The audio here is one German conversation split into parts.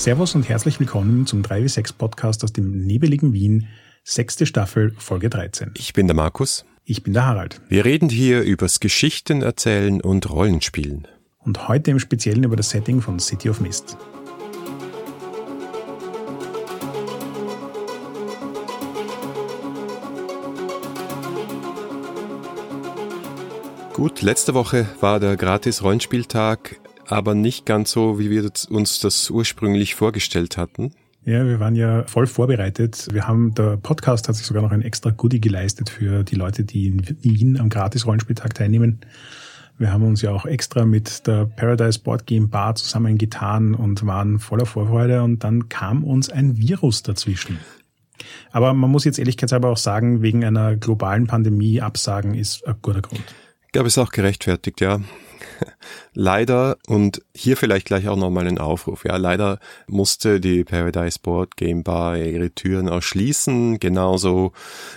Servus und herzlich willkommen zum 3W6 Podcast aus dem nebeligen Wien, sechste Staffel, Folge 13. Ich bin der Markus. Ich bin der Harald. Wir reden hier übers Geschichten erzählen und Rollenspielen. Und heute im Speziellen über das Setting von City of Mist. Gut, letzte Woche war der Gratis-Rollenspieltag aber nicht ganz so, wie wir uns das ursprünglich vorgestellt hatten. Ja, wir waren ja voll vorbereitet. Wir haben, der Podcast hat sich sogar noch ein extra Goodie geleistet für die Leute, die in Wien am Gratis-Rollenspieltag teilnehmen. Wir haben uns ja auch extra mit der Paradise Board Game Bar zusammengetan und waren voller Vorfreude und dann kam uns ein Virus dazwischen. Aber man muss jetzt ehrlichkeitshalber auch sagen, wegen einer globalen Pandemie absagen ist ein guter Grund. Ich glaube, es ist auch gerechtfertigt, ja. leider, und hier vielleicht gleich auch nochmal ein Aufruf, ja, leider musste die Paradise Board Game Bar ihre Türen ausschließen, genauso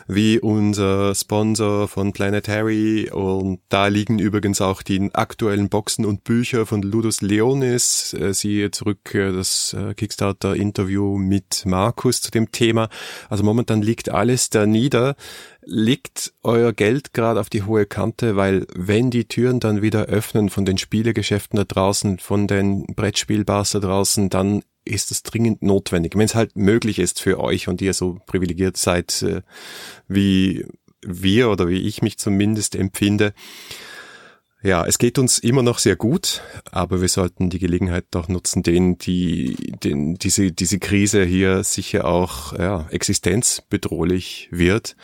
wie unser Sponsor von Planetary und da liegen übrigens auch die aktuellen Boxen und Bücher von Ludus Leonis, äh, siehe zurück äh, das äh, Kickstarter-Interview mit Markus zu dem Thema. Also momentan liegt alles da nieder. Liegt euer Geld gerade auf die hohe Kante, weil wenn die Türen dann wieder öffnen von den Spielegeschäften da draußen, von den Brettspielbars da draußen, dann ist es dringend notwendig. Wenn es halt möglich ist für euch und ihr so privilegiert seid, äh, wie wir oder wie ich mich zumindest empfinde. Ja, es geht uns immer noch sehr gut, aber wir sollten die Gelegenheit doch nutzen, denen, die, den, diese, diese Krise hier sicher auch ja, existenzbedrohlich wird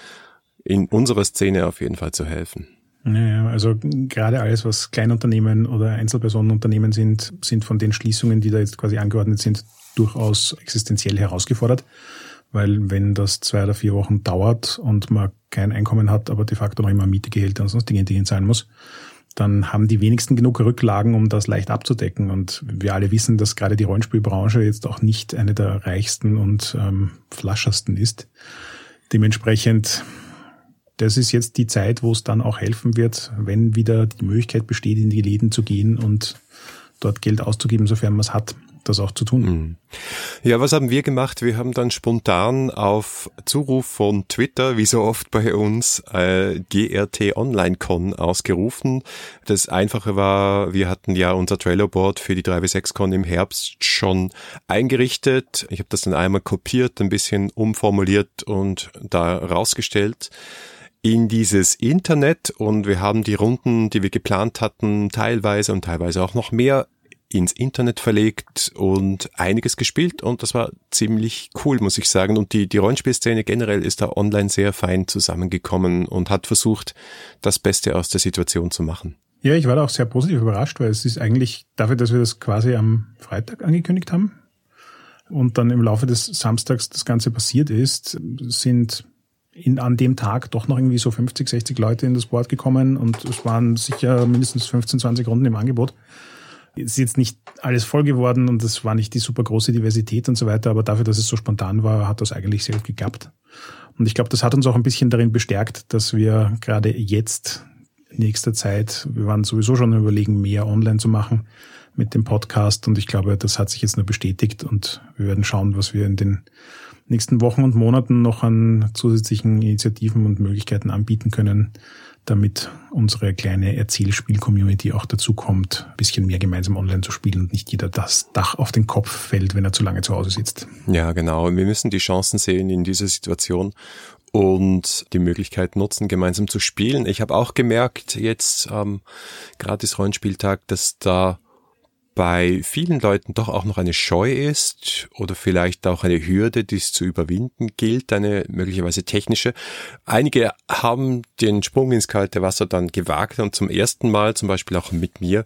in unserer Szene auf jeden Fall zu helfen. Ja, also gerade alles, was Kleinunternehmen oder Einzelpersonenunternehmen sind, sind von den Schließungen, die da jetzt quasi angeordnet sind, durchaus existenziell herausgefordert. Weil wenn das zwei oder vier Wochen dauert und man kein Einkommen hat, aber de facto noch immer Miete, Gehälter und sonst Dinge zahlen muss, dann haben die wenigsten genug Rücklagen, um das leicht abzudecken. Und wir alle wissen, dass gerade die Rollenspielbranche jetzt auch nicht eine der reichsten und ähm, flaschersten ist. Dementsprechend das ist jetzt die Zeit, wo es dann auch helfen wird, wenn wieder die Möglichkeit besteht, in die Läden zu gehen und dort Geld auszugeben, sofern man es hat, das auch zu tun. Mhm. Ja, was haben wir gemacht? Wir haben dann spontan auf Zuruf von Twitter, wie so oft bei uns, äh, GRT Online Con ausgerufen. Das Einfache war, wir hatten ja unser Trailer-Board für die 3W6-Con im Herbst schon eingerichtet. Ich habe das dann einmal kopiert, ein bisschen umformuliert und da rausgestellt in dieses Internet und wir haben die Runden, die wir geplant hatten, teilweise und teilweise auch noch mehr ins Internet verlegt und einiges gespielt und das war ziemlich cool, muss ich sagen. Und die, die Rollenspielszene generell ist da online sehr fein zusammengekommen und hat versucht, das Beste aus der Situation zu machen. Ja, ich war da auch sehr positiv überrascht, weil es ist eigentlich dafür, dass wir das quasi am Freitag angekündigt haben und dann im Laufe des Samstags das Ganze passiert ist, sind in, an dem Tag doch noch irgendwie so 50, 60 Leute in das Board gekommen und es waren sicher mindestens 15, 20 Runden im Angebot. Es ist jetzt nicht alles voll geworden und es war nicht die super große Diversität und so weiter, aber dafür, dass es so spontan war, hat das eigentlich sehr gut geklappt. Und ich glaube, das hat uns auch ein bisschen darin bestärkt, dass wir gerade jetzt nächster Zeit, wir waren sowieso schon überlegen, mehr online zu machen mit dem Podcast und ich glaube, das hat sich jetzt nur bestätigt und wir werden schauen, was wir in den nächsten Wochen und Monaten noch an zusätzlichen Initiativen und Möglichkeiten anbieten können, damit unsere kleine Erzählspiel-Community auch dazu kommt, ein bisschen mehr gemeinsam online zu spielen und nicht jeder das Dach auf den Kopf fällt, wenn er zu lange zu Hause sitzt. Ja, genau. Wir müssen die Chancen sehen in dieser Situation und die Möglichkeit nutzen, gemeinsam zu spielen. Ich habe auch gemerkt, jetzt am ähm, gratis Rollenspieltag, dass da bei vielen Leuten doch auch noch eine Scheu ist oder vielleicht auch eine Hürde, die es zu überwinden gilt, eine möglicherweise technische. Einige haben den Sprung ins kalte Wasser dann gewagt und zum ersten Mal, zum Beispiel auch mit mir,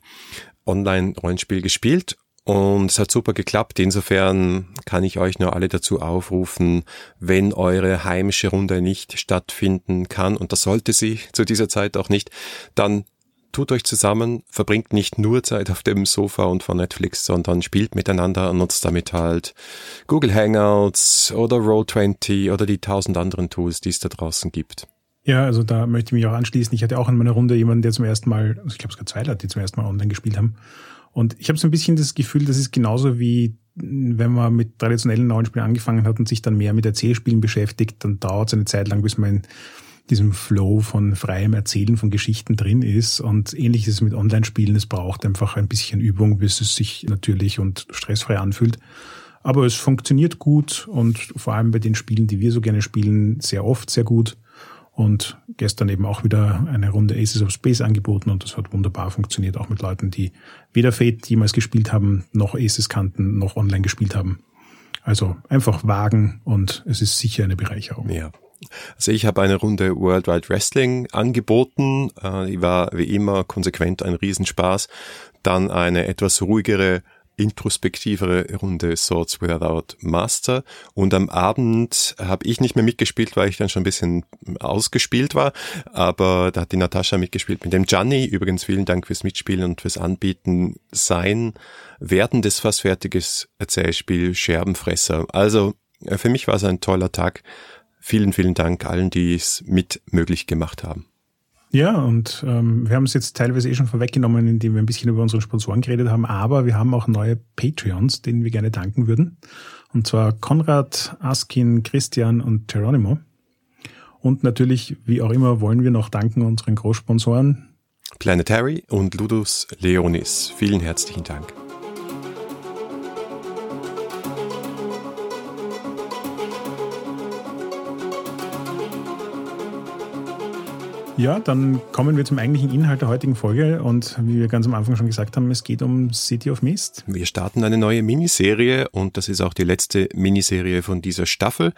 Online-Rollenspiel gespielt und es hat super geklappt. Insofern kann ich euch nur alle dazu aufrufen, wenn eure heimische Runde nicht stattfinden kann, und das sollte sie zu dieser Zeit auch nicht, dann tut euch zusammen, verbringt nicht nur Zeit auf dem Sofa und vor Netflix, sondern spielt miteinander und nutzt damit halt Google Hangouts oder Roll20 oder die tausend anderen Tools, die es da draußen gibt. Ja, also da möchte ich mich auch anschließen. Ich hatte auch in meiner Runde jemanden, der zum ersten Mal, also ich glaube es sogar zwei Leute, die zum ersten Mal online gespielt haben. Und ich habe so ein bisschen das Gefühl, das ist genauso wie wenn man mit traditionellen neuen Spielen angefangen hat und sich dann mehr mit Erzählspielen beschäftigt, dann dauert es eine Zeit lang, bis man diesem Flow von freiem Erzählen von Geschichten drin ist. Und ähnlich ist es mit Online-Spielen. Es braucht einfach ein bisschen Übung, bis es sich natürlich und stressfrei anfühlt. Aber es funktioniert gut und vor allem bei den Spielen, die wir so gerne spielen, sehr oft sehr gut. Und gestern eben auch wieder eine Runde Aces of Space angeboten und das hat wunderbar funktioniert, auch mit Leuten, die weder Fate jemals gespielt haben, noch Aces kannten, noch online gespielt haben. Also einfach wagen und es ist sicher eine Bereicherung. Ja. Also ich habe eine Runde World Wide Wrestling angeboten. Äh, die war wie immer konsequent ein Riesenspaß. Dann eine etwas ruhigere introspektivere Runde Swords Without Master und am Abend habe ich nicht mehr mitgespielt, weil ich dann schon ein bisschen ausgespielt war, aber da hat die Natascha mitgespielt mit dem Gianni. Übrigens vielen Dank fürs Mitspielen und fürs Anbieten. Sein werdendes, fast fertiges Erzählspiel Scherbenfresser. Also äh, für mich war es ein toller Tag. Vielen, vielen Dank allen, die es mit möglich gemacht haben. Ja, und ähm, wir haben es jetzt teilweise eh schon vorweggenommen, indem wir ein bisschen über unsere Sponsoren geredet haben, aber wir haben auch neue Patreons, denen wir gerne danken würden. Und zwar Konrad, Askin, Christian und Geronimo. Und natürlich, wie auch immer, wollen wir noch danken unseren Großsponsoren. Planetary und Ludus Leonis. Vielen herzlichen Dank. Ja, dann kommen wir zum eigentlichen Inhalt der heutigen Folge und wie wir ganz am Anfang schon gesagt haben, es geht um City of Mist. Wir starten eine neue Miniserie und das ist auch die letzte Miniserie von dieser Staffel.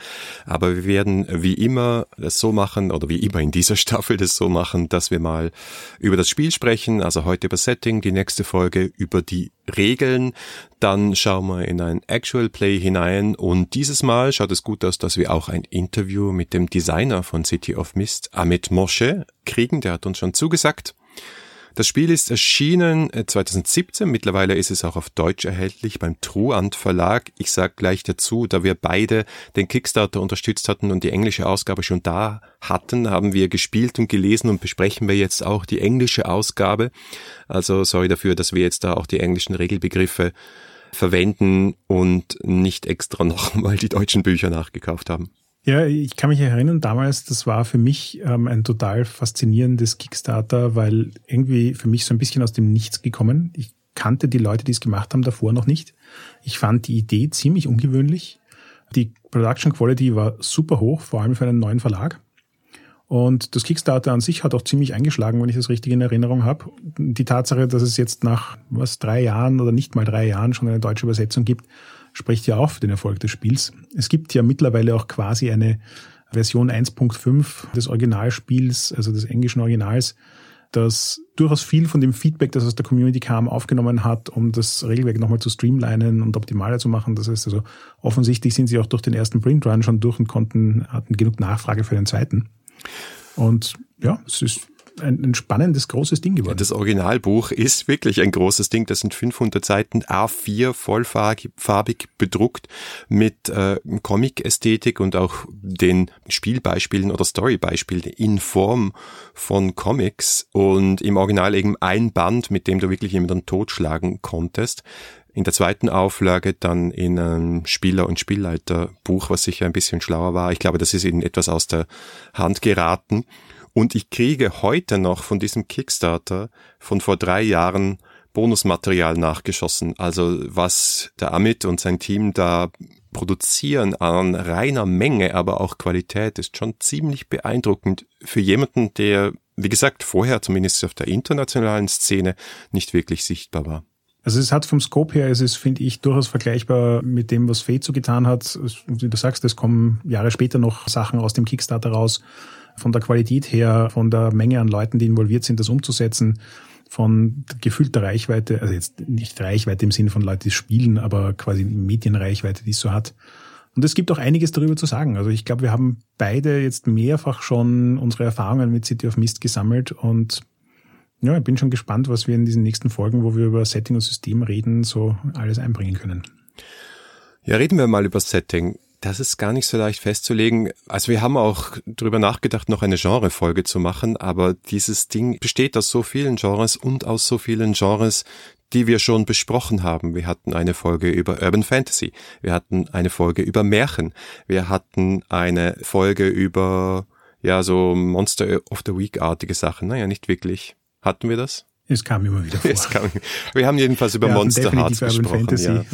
Aber wir werden wie immer das so machen oder wie immer in dieser Staffel das so machen, dass wir mal über das Spiel sprechen, also heute über Setting, die nächste Folge über die Regeln, dann schauen wir in ein Actual Play hinein und dieses Mal schaut es gut aus, dass wir auch ein Interview mit dem Designer von City of Mist, Amit Moshe, kriegen. Der hat uns schon zugesagt. Das Spiel ist erschienen 2017. Äh, Mittlerweile ist es auch auf Deutsch erhältlich beim Truant Verlag. Ich sage gleich dazu, da wir beide den Kickstarter unterstützt hatten und die englische Ausgabe schon da hatten, haben wir gespielt und gelesen und besprechen wir jetzt auch die englische Ausgabe. Also sorry dafür, dass wir jetzt da auch die englischen Regelbegriffe verwenden und nicht extra nochmal die deutschen Bücher nachgekauft haben. Ja, ich kann mich erinnern, damals, das war für mich ähm, ein total faszinierendes Kickstarter, weil irgendwie für mich so ein bisschen aus dem Nichts gekommen. Ich kannte die Leute, die es gemacht haben, davor noch nicht. Ich fand die Idee ziemlich ungewöhnlich. Die Production Quality war super hoch, vor allem für einen neuen Verlag. Und das Kickstarter an sich hat auch ziemlich eingeschlagen, wenn ich das richtig in Erinnerung habe. Die Tatsache, dass es jetzt nach was drei Jahren oder nicht mal drei Jahren schon eine deutsche Übersetzung gibt, spricht ja auch für den Erfolg des Spiels. Es gibt ja mittlerweile auch quasi eine Version 1.5 des Originalspiels, also des englischen Originals, das durchaus viel von dem Feedback, das aus der Community kam, aufgenommen hat, um das Regelwerk nochmal zu streamlinen und optimaler zu machen. Das heißt also, offensichtlich sind sie auch durch den ersten Printrun schon durch und konnten, hatten genug Nachfrage für den zweiten. Und ja, es ist ein, ein spannendes, großes Ding geworden. Das Originalbuch ist wirklich ein großes Ding. Das sind 500 Seiten, A4, vollfarbig bedruckt mit äh, Comic-Ästhetik und auch den Spielbeispielen oder Storybeispielen in Form von Comics und im Original eben ein Band, mit dem du wirklich jemanden totschlagen konntest in der zweiten Auflage dann in einem Spieler- und Spielleiterbuch, was sicher ein bisschen schlauer war. Ich glaube, das ist ihnen etwas aus der Hand geraten. Und ich kriege heute noch von diesem Kickstarter von vor drei Jahren Bonusmaterial nachgeschossen. Also was der Amit und sein Team da produzieren an reiner Menge, aber auch Qualität ist schon ziemlich beeindruckend für jemanden, der, wie gesagt, vorher zumindest auf der internationalen Szene nicht wirklich sichtbar war. Also es hat vom Scope her, es ist, finde ich, durchaus vergleichbar mit dem, was Fate so getan hat. Wie du sagst, es kommen Jahre später noch Sachen aus dem Kickstarter raus, von der Qualität her, von der Menge an Leuten, die involviert sind, das umzusetzen, von gefühlter Reichweite, also jetzt nicht Reichweite im Sinne von Leute, die spielen, aber quasi Medienreichweite, die es so hat. Und es gibt auch einiges darüber zu sagen. Also ich glaube, wir haben beide jetzt mehrfach schon unsere Erfahrungen mit City of Mist gesammelt und ja, ich bin schon gespannt, was wir in diesen nächsten Folgen, wo wir über Setting und System reden, so alles einbringen können. Ja, reden wir mal über Setting. Das ist gar nicht so leicht festzulegen. Also wir haben auch drüber nachgedacht, noch eine Genrefolge zu machen, aber dieses Ding besteht aus so vielen Genres und aus so vielen Genres, die wir schon besprochen haben. Wir hatten eine Folge über Urban Fantasy. Wir hatten eine Folge über Märchen. Wir hatten eine Folge über, ja, so Monster of the Week-artige Sachen. Naja, nicht wirklich. Hatten wir das? Es kam immer wieder vor. Es kam, wir haben jedenfalls über wir Monster Hearts gesprochen. Ja.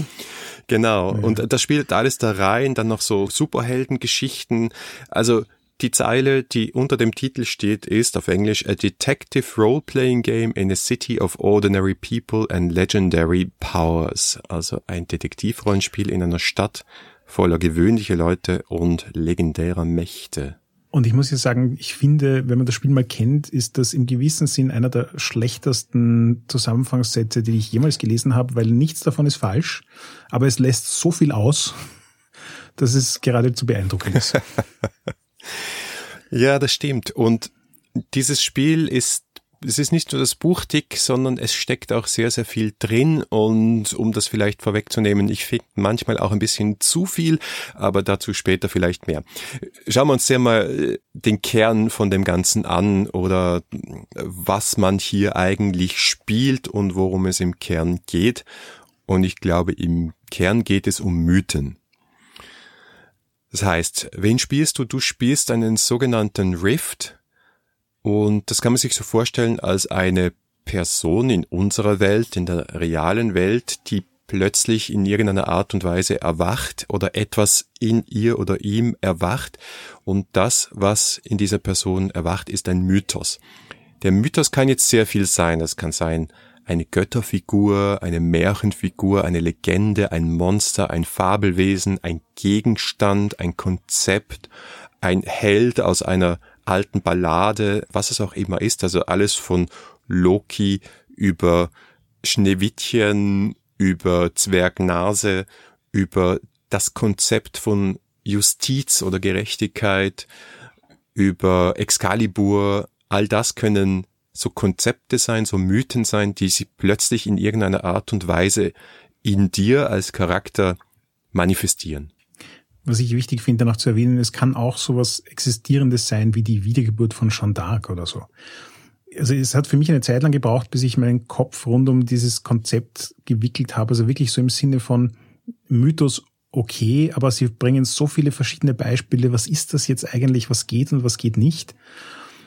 Genau. Ja. Und das spielt alles da rein, dann noch so Superheldengeschichten. Also die Zeile, die unter dem Titel steht, ist auf Englisch A Detective Role-Playing Game in a City of Ordinary People and Legendary Powers. Also ein Detektivrollenspiel in einer Stadt voller gewöhnlicher Leute und legendärer Mächte. Und ich muss ja sagen, ich finde, wenn man das Spiel mal kennt, ist das im gewissen Sinn einer der schlechtesten Zusammenfangssätze, die ich jemals gelesen habe, weil nichts davon ist falsch, aber es lässt so viel aus, dass es geradezu beeindruckend ist. ja, das stimmt. Und dieses Spiel ist es ist nicht nur das Buch dick, sondern es steckt auch sehr, sehr viel drin. Und um das vielleicht vorwegzunehmen, ich finde manchmal auch ein bisschen zu viel, aber dazu später vielleicht mehr. Schauen wir uns sehr mal äh, den Kern von dem Ganzen an oder was man hier eigentlich spielt und worum es im Kern geht. Und ich glaube, im Kern geht es um Mythen. Das heißt, wen spielst du? Du spielst einen sogenannten Rift, und das kann man sich so vorstellen als eine Person in unserer Welt, in der realen Welt, die plötzlich in irgendeiner Art und Weise erwacht oder etwas in ihr oder ihm erwacht. Und das, was in dieser Person erwacht, ist ein Mythos. Der Mythos kann jetzt sehr viel sein. Das kann sein eine Götterfigur, eine Märchenfigur, eine Legende, ein Monster, ein Fabelwesen, ein Gegenstand, ein Konzept, ein Held aus einer alten Ballade, was es auch immer ist, also alles von Loki über Schneewittchen, über Zwergnase, über das Konzept von Justiz oder Gerechtigkeit, über Excalibur, all das können so Konzepte sein, so Mythen sein, die sie plötzlich in irgendeiner Art und Weise in dir als Charakter manifestieren was ich wichtig finde, noch zu erwähnen, es kann auch sowas Existierendes sein wie die Wiedergeburt von Jeanne d'Arc oder so. Also es hat für mich eine Zeit lang gebraucht, bis ich meinen Kopf rund um dieses Konzept gewickelt habe. Also wirklich so im Sinne von Mythos okay, aber sie bringen so viele verschiedene Beispiele. Was ist das jetzt eigentlich? Was geht und was geht nicht?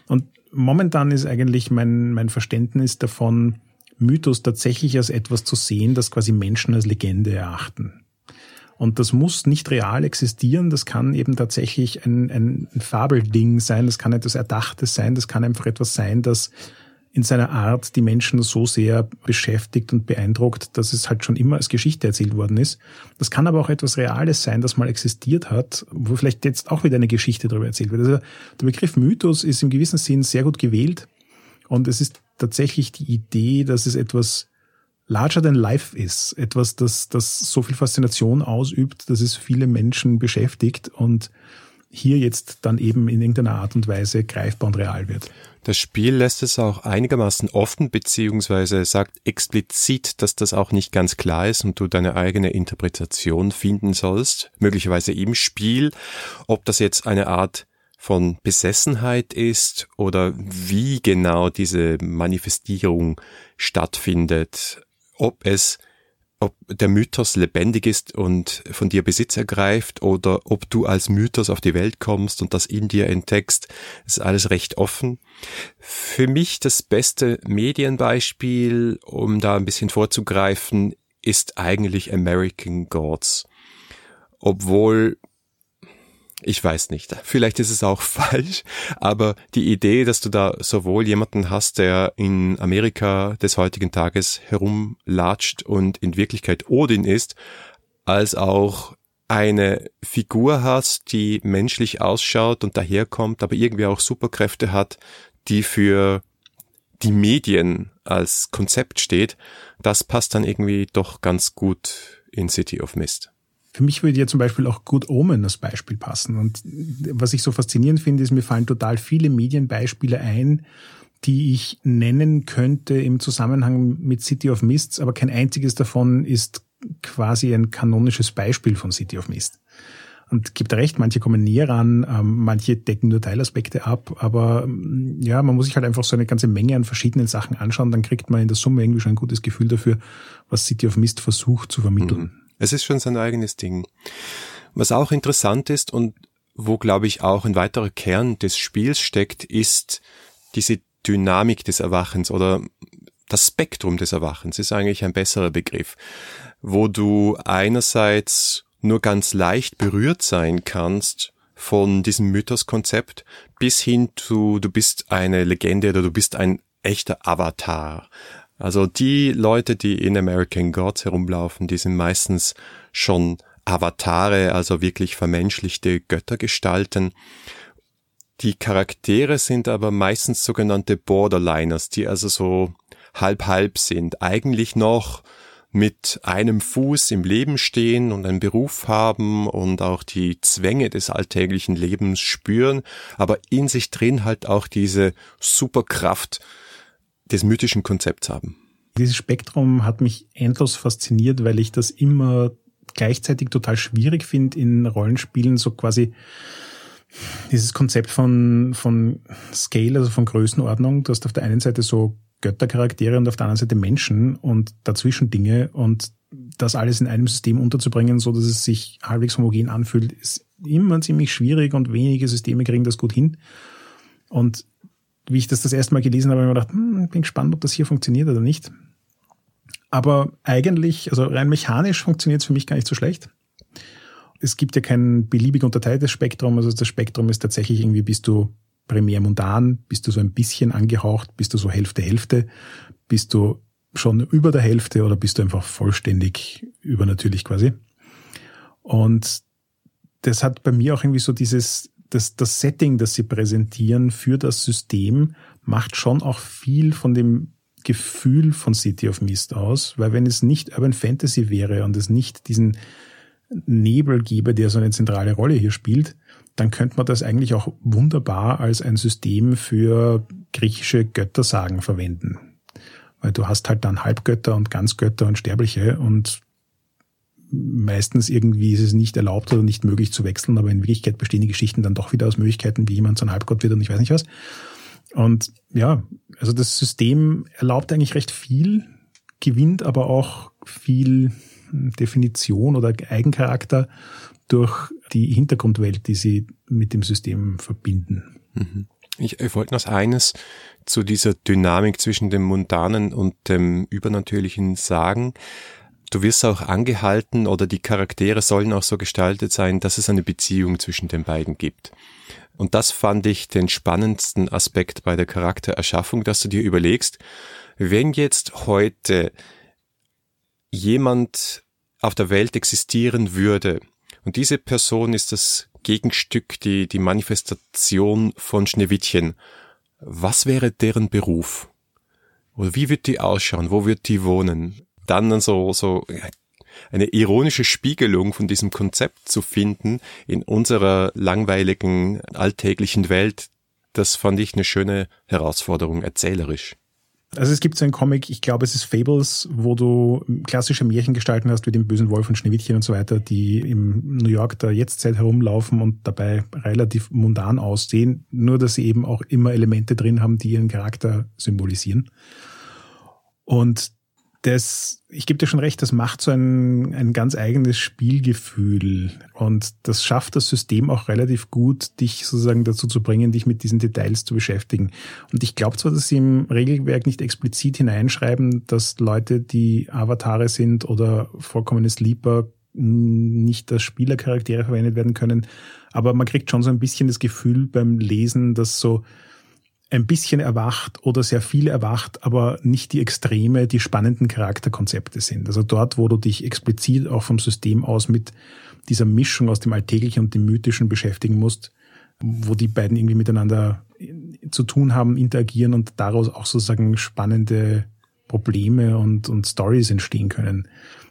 Und momentan ist eigentlich mein, mein Verständnis davon, Mythos tatsächlich als etwas zu sehen, das quasi Menschen als Legende erachten. Und das muss nicht real existieren, das kann eben tatsächlich ein, ein Fabelding sein, das kann etwas Erdachtes sein, das kann einfach etwas sein, das in seiner Art die Menschen so sehr beschäftigt und beeindruckt, dass es halt schon immer als Geschichte erzählt worden ist. Das kann aber auch etwas Reales sein, das mal existiert hat, wo vielleicht jetzt auch wieder eine Geschichte darüber erzählt wird. Also der Begriff Mythos ist im gewissen Sinn sehr gut gewählt und es ist tatsächlich die Idee, dass es etwas larger than life ist. Etwas, das, das so viel Faszination ausübt, dass es viele Menschen beschäftigt und hier jetzt dann eben in irgendeiner Art und Weise greifbar und real wird. Das Spiel lässt es auch einigermaßen offen, beziehungsweise sagt explizit, dass das auch nicht ganz klar ist und du deine eigene Interpretation finden sollst, möglicherweise im Spiel, ob das jetzt eine Art von Besessenheit ist oder wie genau diese Manifestierung stattfindet ob es ob der Mythos lebendig ist und von dir Besitz ergreift oder ob du als Mythos auf die Welt kommst und das in dir entdeckst, ist alles recht offen. Für mich das beste Medienbeispiel, um da ein bisschen vorzugreifen, ist eigentlich American Gods. Obwohl ich weiß nicht. Vielleicht ist es auch falsch, aber die Idee, dass du da sowohl jemanden hast, der in Amerika des heutigen Tages herumlatscht und in Wirklichkeit Odin ist, als auch eine Figur hast, die menschlich ausschaut und daherkommt, aber irgendwie auch Superkräfte hat, die für die Medien als Konzept steht, das passt dann irgendwie doch ganz gut in City of Mist. Für mich würde ja zum Beispiel auch Good Omen als Beispiel passen. Und was ich so faszinierend finde, ist, mir fallen total viele Medienbeispiele ein, die ich nennen könnte im Zusammenhang mit City of Mists, aber kein einziges davon ist quasi ein kanonisches Beispiel von City of Mist. Und gibt recht, manche kommen näher ran, ähm, manche decken nur Teilaspekte ab, aber ähm, ja, man muss sich halt einfach so eine ganze Menge an verschiedenen Sachen anschauen, dann kriegt man in der Summe irgendwie schon ein gutes Gefühl dafür, was City of Mist versucht zu vermitteln. Mhm. Es ist schon sein eigenes Ding. Was auch interessant ist und wo, glaube ich, auch ein weiterer Kern des Spiels steckt, ist diese Dynamik des Erwachens oder das Spektrum des Erwachens ist eigentlich ein besserer Begriff, wo du einerseits nur ganz leicht berührt sein kannst von diesem Mythoskonzept bis hin zu, du bist eine Legende oder du bist ein echter Avatar. Also die Leute, die in American Gods herumlaufen, die sind meistens schon Avatare, also wirklich vermenschlichte Göttergestalten. Die Charaktere sind aber meistens sogenannte Borderliners, die also so halb-halb sind, eigentlich noch mit einem Fuß im Leben stehen und einen Beruf haben und auch die Zwänge des alltäglichen Lebens spüren, aber in sich drin halt auch diese Superkraft des mythischen Konzepts haben. Dieses Spektrum hat mich endlos fasziniert, weil ich das immer gleichzeitig total schwierig finde in Rollenspielen, so quasi dieses Konzept von, von Scale, also von Größenordnung. Du hast auf der einen Seite so Göttercharaktere und auf der anderen Seite Menschen und dazwischen Dinge und das alles in einem System unterzubringen, so dass es sich halbwegs homogen anfühlt, ist immer ziemlich schwierig und wenige Systeme kriegen das gut hin. Und wie ich das das erste Mal gelesen habe, habe ich mir gedacht, hm, bin gespannt, ob das hier funktioniert oder nicht. Aber eigentlich, also rein mechanisch funktioniert es für mich gar nicht so schlecht. Es gibt ja kein beliebig unterteiltes Spektrum, also das Spektrum ist tatsächlich irgendwie, bist du primär mundan, bist du so ein bisschen angehaucht, bist du so Hälfte, Hälfte, bist du schon über der Hälfte oder bist du einfach vollständig übernatürlich quasi. Und das hat bei mir auch irgendwie so dieses, das, das Setting, das sie präsentieren für das System, macht schon auch viel von dem Gefühl von City of Mist aus, weil wenn es nicht Urban Fantasy wäre und es nicht diesen Nebel gäbe, der so eine zentrale Rolle hier spielt, dann könnte man das eigentlich auch wunderbar als ein System für griechische Göttersagen verwenden. Weil du hast halt dann Halbgötter und Ganzgötter und Sterbliche und meistens irgendwie ist es nicht erlaubt oder nicht möglich zu wechseln, aber in Wirklichkeit bestehen die Geschichten dann doch wieder aus Möglichkeiten, wie jemand so ein Halbgott wird und ich weiß nicht was. Und ja, also das System erlaubt eigentlich recht viel, gewinnt aber auch viel Definition oder Eigencharakter durch die Hintergrundwelt, die sie mit dem System verbinden. Mhm. Ich, ich wollte noch eines zu dieser Dynamik zwischen dem Mundanen und dem Übernatürlichen sagen. Du wirst auch angehalten oder die Charaktere sollen auch so gestaltet sein, dass es eine Beziehung zwischen den beiden gibt. Und das fand ich den spannendsten Aspekt bei der Charaktererschaffung, dass du dir überlegst, wenn jetzt heute jemand auf der Welt existieren würde, und diese Person ist das Gegenstück, die, die Manifestation von Schneewittchen. Was wäre deren Beruf? Oder wie wird die ausschauen? Wo wird die wohnen? Dann so, so eine ironische Spiegelung von diesem Konzept zu finden in unserer langweiligen alltäglichen Welt, das fand ich eine schöne Herausforderung erzählerisch. Also es gibt so einen Comic, ich glaube es ist Fables, wo du klassische Märchengestalten hast, wie den bösen Wolf und Schneewittchen und so weiter, die im New York der Jetztzeit herumlaufen und dabei relativ mundan aussehen, nur dass sie eben auch immer Elemente drin haben, die ihren Charakter symbolisieren. Und das, ich gebe dir schon recht, das macht so ein, ein ganz eigenes Spielgefühl. Und das schafft das System auch relativ gut, dich sozusagen dazu zu bringen, dich mit diesen Details zu beschäftigen. Und ich glaube zwar, dass sie im Regelwerk nicht explizit hineinschreiben, dass Leute, die Avatare sind oder vollkommene Sleeper, nicht als Spielercharaktere verwendet werden können. Aber man kriegt schon so ein bisschen das Gefühl beim Lesen, dass so ein bisschen erwacht oder sehr viel erwacht, aber nicht die Extreme, die spannenden Charakterkonzepte sind. Also dort, wo du dich explizit auch vom System aus mit dieser Mischung aus dem Alltäglichen und dem Mythischen beschäftigen musst, wo die beiden irgendwie miteinander zu tun haben, interagieren und daraus auch sozusagen spannende Probleme und, und Stories entstehen können,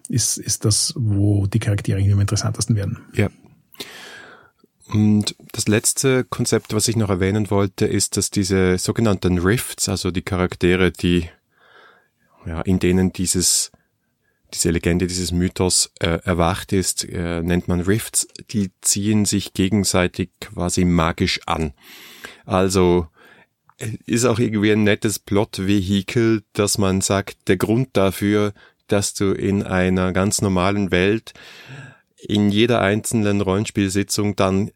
ist, ist das, wo die Charaktere irgendwie am interessantesten werden. Ja, und das letzte Konzept, was ich noch erwähnen wollte, ist, dass diese sogenannten Rifts, also die Charaktere, die, ja, in denen dieses, diese Legende, dieses Mythos äh, erwacht ist, äh, nennt man Rifts, die ziehen sich gegenseitig quasi magisch an. Also ist auch irgendwie ein nettes Plot-Vehikel, dass man sagt, der Grund dafür, dass du in einer ganz normalen Welt in jeder einzelnen Rollenspielsitzung dann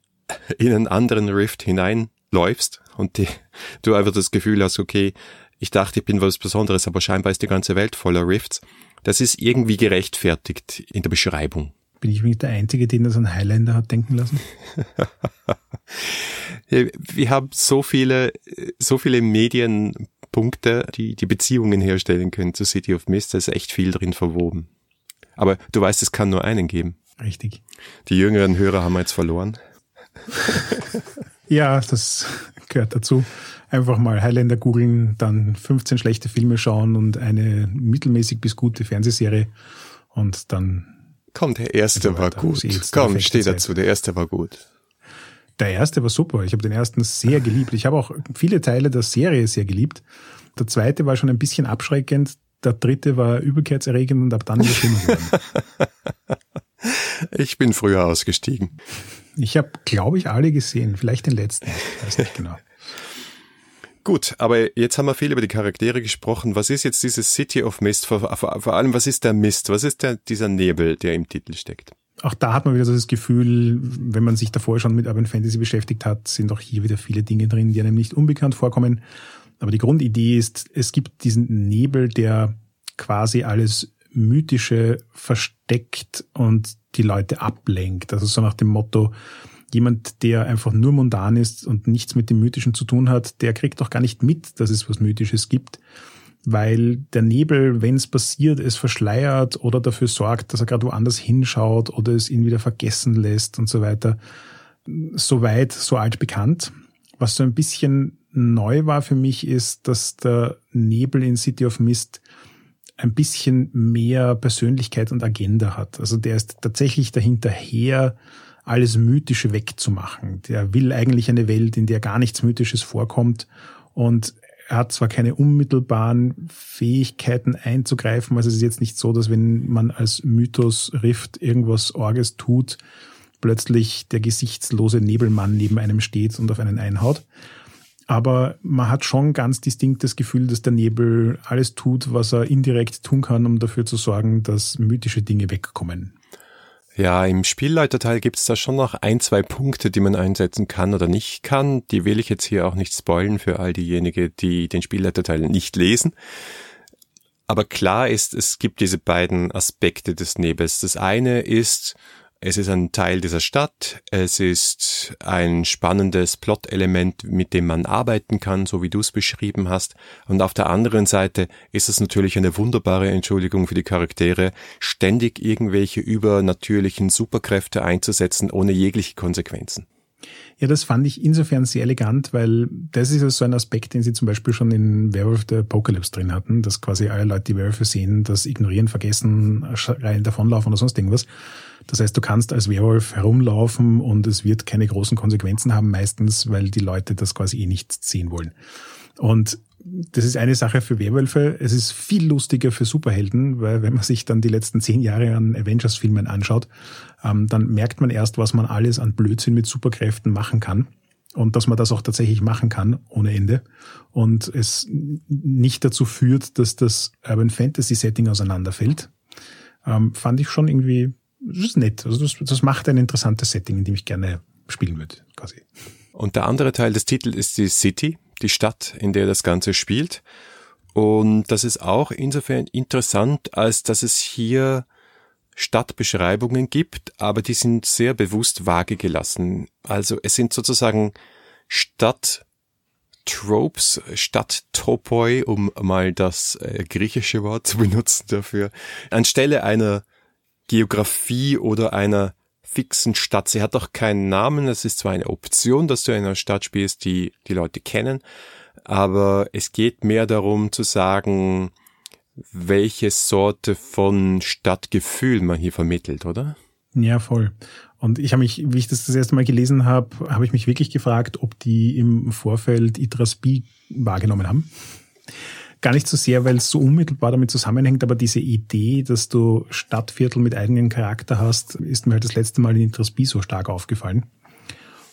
in einen anderen Rift hineinläufst und die, du einfach das Gefühl hast, okay, ich dachte, ich bin was Besonderes, aber scheinbar ist die ganze Welt voller Rifts. Das ist irgendwie gerechtfertigt in der Beschreibung. Bin ich wirklich der Einzige, den das an Highlander hat denken lassen? Wir haben so viele, so viele Medienpunkte, die die Beziehungen herstellen können zu City of Mist. Da ist echt viel drin verwoben. Aber du weißt, es kann nur einen geben. Richtig. Die jüngeren Hörer haben wir jetzt verloren. ja, das gehört dazu. Einfach mal Highlander googeln, dann 15 schlechte Filme schauen und eine mittelmäßig bis gute Fernsehserie und dann. Komm, der erste war gut. Komm, steh dazu, der erste war gut. Der erste war super. Ich habe den ersten sehr geliebt. Ich habe auch viele Teile der Serie sehr geliebt. Der zweite war schon ein bisschen abschreckend. Der dritte war übelkeitserregend und ab dann wieder schlimmer geworden. Ich bin früher ausgestiegen. Ich habe, glaube ich, alle gesehen. Vielleicht den letzten. Ich weiß nicht genau. Gut, aber jetzt haben wir viel über die Charaktere gesprochen. Was ist jetzt dieses City of Mist? Vor, vor, vor allem, was ist der Mist? Was ist der, dieser Nebel, der im Titel steckt? Auch da hat man wieder so das Gefühl, wenn man sich davor schon mit Urban Fantasy beschäftigt hat, sind auch hier wieder viele Dinge drin, die einem nicht unbekannt vorkommen. Aber die Grundidee ist, es gibt diesen Nebel, der quasi alles Mythische versteckt und die Leute ablenkt. Also so nach dem Motto, jemand, der einfach nur mundan ist und nichts mit dem Mythischen zu tun hat, der kriegt doch gar nicht mit, dass es was Mythisches gibt, weil der Nebel, wenn es passiert, es verschleiert oder dafür sorgt, dass er gerade woanders hinschaut oder es ihn wieder vergessen lässt und so weiter. Soweit, so alt bekannt. Was so ein bisschen neu war für mich ist, dass der Nebel in City of Mist ein bisschen mehr Persönlichkeit und Agenda hat. Also der ist tatsächlich dahinterher, alles Mythische wegzumachen. Der will eigentlich eine Welt, in der gar nichts Mythisches vorkommt und er hat zwar keine unmittelbaren Fähigkeiten einzugreifen, also es ist jetzt nicht so, dass wenn man als Mythos Rift irgendwas Orges tut, plötzlich der gesichtslose Nebelmann neben einem steht und auf einen einhaut. Aber man hat schon ganz distinkt das Gefühl, dass der Nebel alles tut, was er indirekt tun kann, um dafür zu sorgen, dass mythische Dinge wegkommen. Ja, im Spielleiterteil gibt's da schon noch ein, zwei Punkte, die man einsetzen kann oder nicht kann. Die will ich jetzt hier auch nicht spoilen für all diejenigen, die den Spielleiterteil nicht lesen. Aber klar ist, es gibt diese beiden Aspekte des Nebels. Das eine ist, es ist ein Teil dieser Stadt, es ist ein spannendes Plot-Element, mit dem man arbeiten kann, so wie du es beschrieben hast. Und auf der anderen Seite ist es natürlich eine wunderbare Entschuldigung für die Charaktere, ständig irgendwelche übernatürlichen Superkräfte einzusetzen, ohne jegliche Konsequenzen. Ja, das fand ich insofern sehr elegant, weil das ist so ein Aspekt, den sie zum Beispiel schon in Werewolf the Apocalypse drin hatten, dass quasi alle Leute, die Werwölfe sehen, das ignorieren, vergessen, rein davonlaufen oder sonst irgendwas. Das heißt, du kannst als Werwolf herumlaufen und es wird keine großen Konsequenzen haben, meistens, weil die Leute das quasi eh nicht sehen wollen. Und das ist eine Sache für Werwölfe. Es ist viel lustiger für Superhelden, weil wenn man sich dann die letzten zehn Jahre an Avengers-Filmen anschaut, ähm, dann merkt man erst, was man alles an Blödsinn mit Superkräften machen kann. Und dass man das auch tatsächlich machen kann, ohne Ende. Und es nicht dazu führt, dass das Urban Fantasy Setting auseinanderfällt, ähm, fand ich schon irgendwie das ist nett. Also das, das macht ein interessantes Setting, in dem ich gerne spielen würde, quasi. Und der andere Teil des Titels ist die City, die Stadt, in der das Ganze spielt. Und das ist auch insofern interessant, als dass es hier Stadtbeschreibungen gibt, aber die sind sehr bewusst vage gelassen. Also es sind sozusagen Stadt Tropes, statt Topoi, um mal das äh, griechische Wort zu benutzen dafür, anstelle einer Geografie oder einer fixen Stadt. Sie hat auch keinen Namen. Es ist zwar eine Option, dass du in einer Stadt spielst, die die Leute kennen, aber es geht mehr darum zu sagen, welche Sorte von Stadtgefühl man hier vermittelt, oder? Ja, voll. Und ich habe mich, wie ich das das erste Mal gelesen habe, habe ich mich wirklich gefragt, ob die im Vorfeld Idras B wahrgenommen haben. Gar nicht so sehr, weil es so unmittelbar damit zusammenhängt, aber diese Idee, dass du Stadtviertel mit eigenen Charakter hast, ist mir halt das letzte Mal in Intraspi so stark aufgefallen.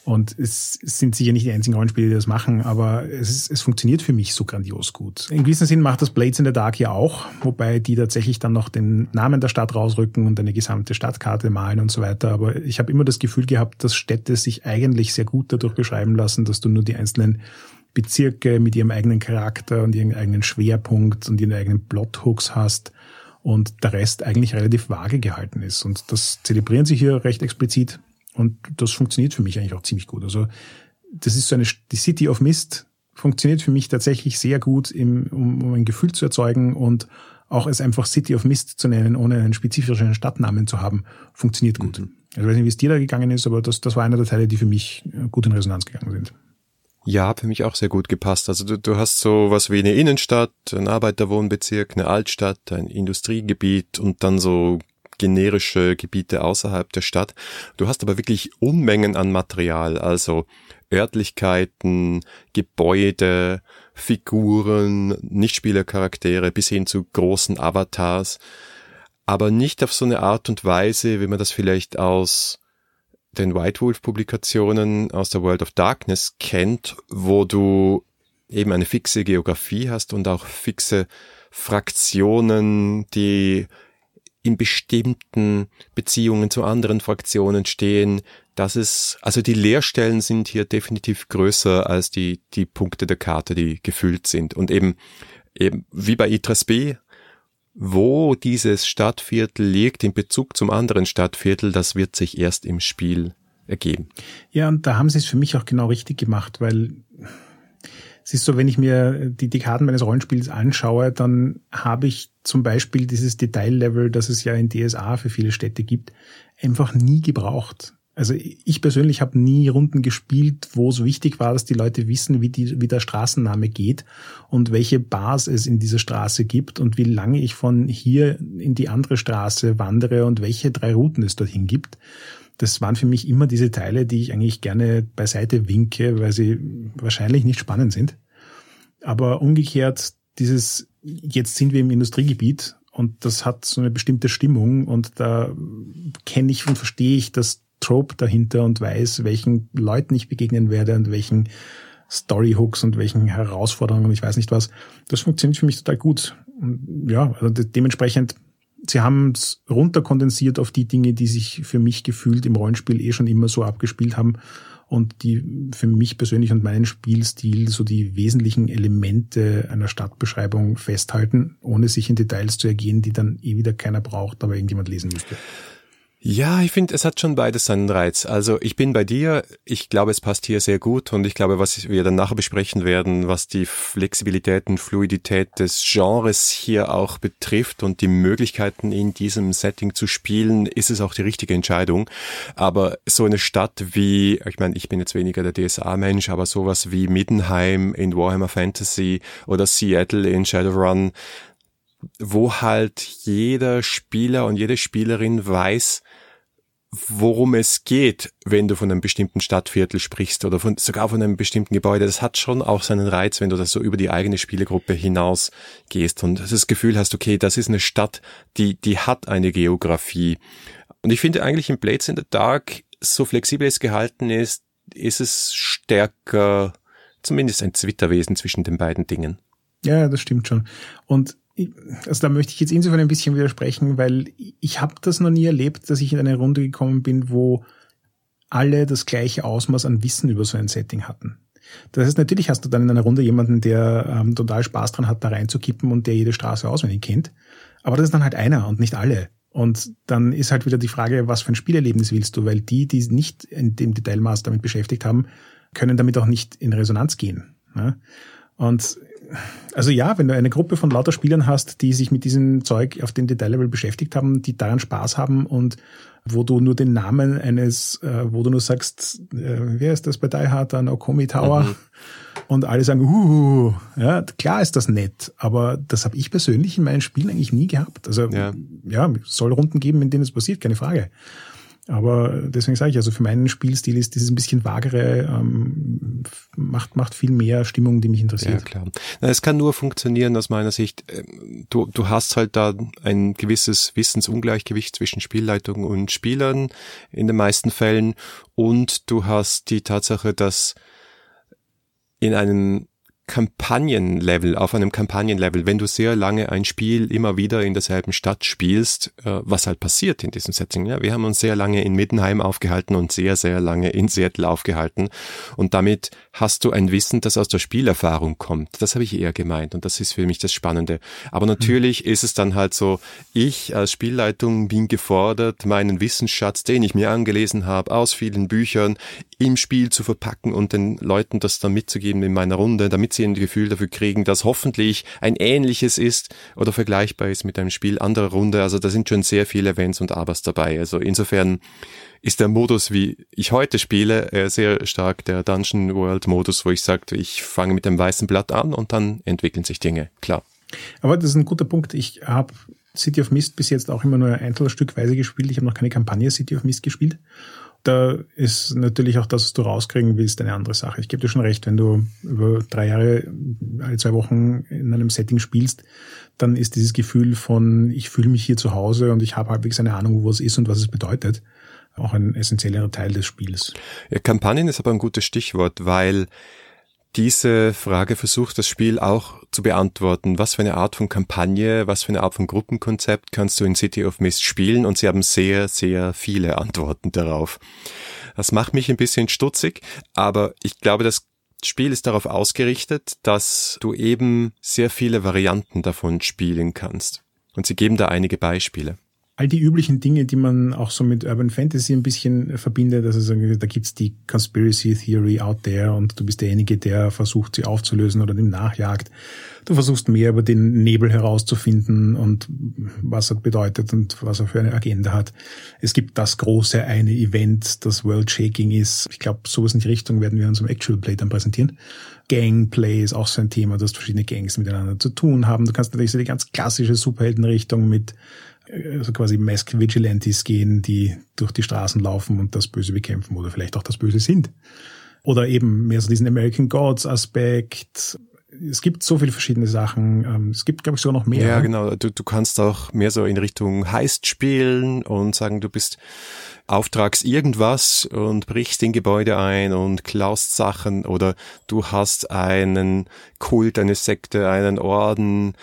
Und es sind sicher nicht die einzigen Rollenspiele, die das machen, aber es, ist, es funktioniert für mich so grandios gut. In gewissem Sinn macht das Blades in the Dark ja auch, wobei die tatsächlich dann noch den Namen der Stadt rausrücken und eine gesamte Stadtkarte malen und so weiter. Aber ich habe immer das Gefühl gehabt, dass Städte sich eigentlich sehr gut dadurch beschreiben lassen, dass du nur die einzelnen Bezirke mit ihrem eigenen Charakter und ihrem eigenen Schwerpunkt und ihren eigenen Plothooks hast und der Rest eigentlich relativ vage gehalten ist. Und das zelebrieren sie hier recht explizit und das funktioniert für mich eigentlich auch ziemlich gut. Also das ist so eine, die City of Mist funktioniert für mich tatsächlich sehr gut, im, um, um ein Gefühl zu erzeugen und auch es einfach City of Mist zu nennen, ohne einen spezifischen Stadtnamen zu haben, funktioniert gut. Mhm. Also ich weiß nicht, wie es dir da gegangen ist, aber das, das war einer der Teile, die für mich äh, gut in Resonanz gegangen sind. Ja, für mich auch sehr gut gepasst. Also du, du hast so was wie eine Innenstadt, ein Arbeiterwohnbezirk, eine Altstadt, ein Industriegebiet und dann so generische Gebiete außerhalb der Stadt. Du hast aber wirklich Unmengen an Material, also Örtlichkeiten, Gebäude, Figuren, Nichtspielercharaktere bis hin zu großen Avatars, aber nicht auf so eine Art und Weise, wie man das vielleicht aus den White Wolf Publikationen aus der World of Darkness kennt, wo du eben eine fixe Geografie hast und auch fixe Fraktionen, die in bestimmten Beziehungen zu anderen Fraktionen stehen. Das ist, also die Leerstellen sind hier definitiv größer als die, die Punkte der Karte, die gefüllt sind. Und eben, eben wie bei Itras B, wo dieses Stadtviertel liegt in Bezug zum anderen Stadtviertel, das wird sich erst im Spiel ergeben. Ja, und da haben sie es für mich auch genau richtig gemacht, weil es ist so, wenn ich mir die Dekaden meines Rollenspiels anschaue, dann habe ich zum Beispiel dieses Detaillevel, das es ja in DSA für viele Städte gibt, einfach nie gebraucht. Also ich persönlich habe nie Runden gespielt, wo es wichtig war, dass die Leute wissen, wie, die, wie der Straßenname geht und welche Bars es in dieser Straße gibt und wie lange ich von hier in die andere Straße wandere und welche drei Routen es dorthin gibt das waren für mich immer diese Teile, die ich eigentlich gerne beiseite winke, weil sie wahrscheinlich nicht spannend sind. Aber umgekehrt, dieses, jetzt sind wir im Industriegebiet und das hat so eine bestimmte Stimmung und da kenne ich und verstehe ich das Trope dahinter und weiß, welchen Leuten ich begegnen werde und welchen Storyhooks und welchen Herausforderungen und ich weiß nicht was. Das funktioniert für mich total gut. Und ja, also dementsprechend sie haben es runterkondensiert auf die Dinge, die sich für mich gefühlt im Rollenspiel eh schon immer so abgespielt haben und die für mich persönlich und meinen Spielstil so die wesentlichen Elemente einer Stadtbeschreibung festhalten, ohne sich in Details zu ergehen, die dann eh wieder keiner braucht, aber irgendjemand lesen müsste. Ja, ich finde, es hat schon beides seinen Reiz. Also ich bin bei dir, ich glaube, es passt hier sehr gut und ich glaube, was wir dann nachher besprechen werden, was die Flexibilität und Fluidität des Genres hier auch betrifft und die Möglichkeiten in diesem Setting zu spielen, ist es auch die richtige Entscheidung. Aber so eine Stadt wie, ich meine, ich bin jetzt weniger der DSA-Mensch, aber sowas wie Middenheim in Warhammer Fantasy oder Seattle in Shadowrun, wo halt jeder Spieler und jede Spielerin weiß, worum es geht, wenn du von einem bestimmten Stadtviertel sprichst oder von, sogar von einem bestimmten Gebäude. Das hat schon auch seinen Reiz, wenn du das so über die eigene Spielegruppe hinaus gehst und das Gefühl hast, okay, das ist eine Stadt, die, die hat eine Geografie. Und ich finde eigentlich in Blades in the Dark, so flexibel es gehalten ist, ist es stärker, zumindest ein Zwitterwesen zwischen den beiden Dingen. Ja, das stimmt schon. Und also da möchte ich jetzt insofern ein bisschen widersprechen, weil ich habe das noch nie erlebt, dass ich in eine Runde gekommen bin, wo alle das gleiche Ausmaß an Wissen über so ein Setting hatten. Das heißt, natürlich hast du dann in einer Runde jemanden, der ähm, total Spaß dran hat, da reinzukippen und der jede Straße auswendig kennt. Aber das ist dann halt einer und nicht alle. Und dann ist halt wieder die Frage, was für ein Spielerlebnis willst du? Weil die, die nicht in dem Detailmaß damit beschäftigt haben, können damit auch nicht in Resonanz gehen. Ne? Und also ja, wenn du eine Gruppe von lauter Spielern hast, die sich mit diesem Zeug auf den Detaillevel beschäftigt haben, die daran Spaß haben und wo du nur den Namen eines, äh, wo du nur sagst, äh, wer ist das bei Die Hard, an Okomi Tower? Mhm. Und alle sagen, uh, ja, klar ist das nett, aber das habe ich persönlich in meinen Spielen eigentlich nie gehabt. Also ja. ja, soll Runden geben, in denen es passiert, keine Frage. Aber deswegen sage ich, also für meinen Spielstil ist dieses ein bisschen vagere, ähm, macht, macht viel mehr Stimmung, die mich interessiert. Ja, klar. Na, es kann nur funktionieren aus meiner Sicht. Ähm, du, du hast halt da ein gewisses Wissensungleichgewicht zwischen Spielleitung und Spielern in den meisten Fällen und du hast die Tatsache, dass in einem Kampagnenlevel, auf einem Kampagnenlevel, wenn du sehr lange ein Spiel immer wieder in derselben Stadt spielst, äh, was halt passiert in diesem Setting. Ja, wir haben uns sehr lange in Middenheim aufgehalten und sehr, sehr lange in Seattle aufgehalten. Und damit hast du ein Wissen, das aus der Spielerfahrung kommt. Das habe ich eher gemeint und das ist für mich das Spannende. Aber natürlich mhm. ist es dann halt so, ich als Spielleitung bin gefordert, meinen Wissensschatz, den ich mir angelesen habe, aus vielen Büchern, im Spiel zu verpacken und den Leuten das dann mitzugeben in meiner Runde, damit sie ein Gefühl dafür kriegen, dass hoffentlich ein ähnliches ist oder vergleichbar ist mit einem Spiel anderer Runde. Also da sind schon sehr viele Events und Abers dabei. Also insofern ist der Modus, wie ich heute spiele, äh, sehr stark der Dungeon World Modus, wo ich sage, ich fange mit dem weißen Blatt an und dann entwickeln sich Dinge, klar. Aber das ist ein guter Punkt. Ich habe City of Mist bis jetzt auch immer nur einzelstückweise gespielt. Ich habe noch keine Kampagne City of Mist gespielt da ist natürlich auch das, was du rauskriegen willst, eine andere Sache. Ich gebe dir schon recht, wenn du über drei Jahre, alle zwei Wochen in einem Setting spielst, dann ist dieses Gefühl von, ich fühle mich hier zu Hause und ich habe halbwegs eine Ahnung, wo es ist und was es bedeutet, auch ein essentieller Teil des Spiels. Ja, Kampagnen ist aber ein gutes Stichwort, weil diese Frage versucht das Spiel auch zu beantworten. Was für eine Art von Kampagne, was für eine Art von Gruppenkonzept kannst du in City of Mist spielen? Und sie haben sehr, sehr viele Antworten darauf. Das macht mich ein bisschen stutzig, aber ich glaube, das Spiel ist darauf ausgerichtet, dass du eben sehr viele Varianten davon spielen kannst. Und sie geben da einige Beispiele all die üblichen Dinge, die man auch so mit Urban Fantasy ein bisschen verbindet. Also da gibt's die Conspiracy Theory out there und du bist derjenige, der versucht, sie aufzulösen oder dem nachjagt. Du versuchst mehr über den Nebel herauszufinden und was er bedeutet und was er für eine Agenda hat. Es gibt das große eine Event, das World Shaking ist. Ich glaube, sowas in die Richtung werden wir uns im Actual Play dann präsentieren. Gangplay ist auch so ein Thema, dass verschiedene Gangs miteinander zu tun haben. Du kannst natürlich so die ganz klassische Superheldenrichtung mit also quasi Mask Vigilantes gehen, die durch die Straßen laufen und das Böse bekämpfen oder vielleicht auch das Böse sind. Oder eben mehr so diesen American Gods Aspekt. Es gibt so viele verschiedene Sachen. Ähm, es gibt, glaube ich, sogar noch mehr. Ja, genau. Du, du kannst auch mehr so in Richtung Heist spielen und sagen, du bist Auftrags irgendwas und brichst in Gebäude ein und klaust Sachen oder du hast einen Kult, eine Sekte, einen Orden,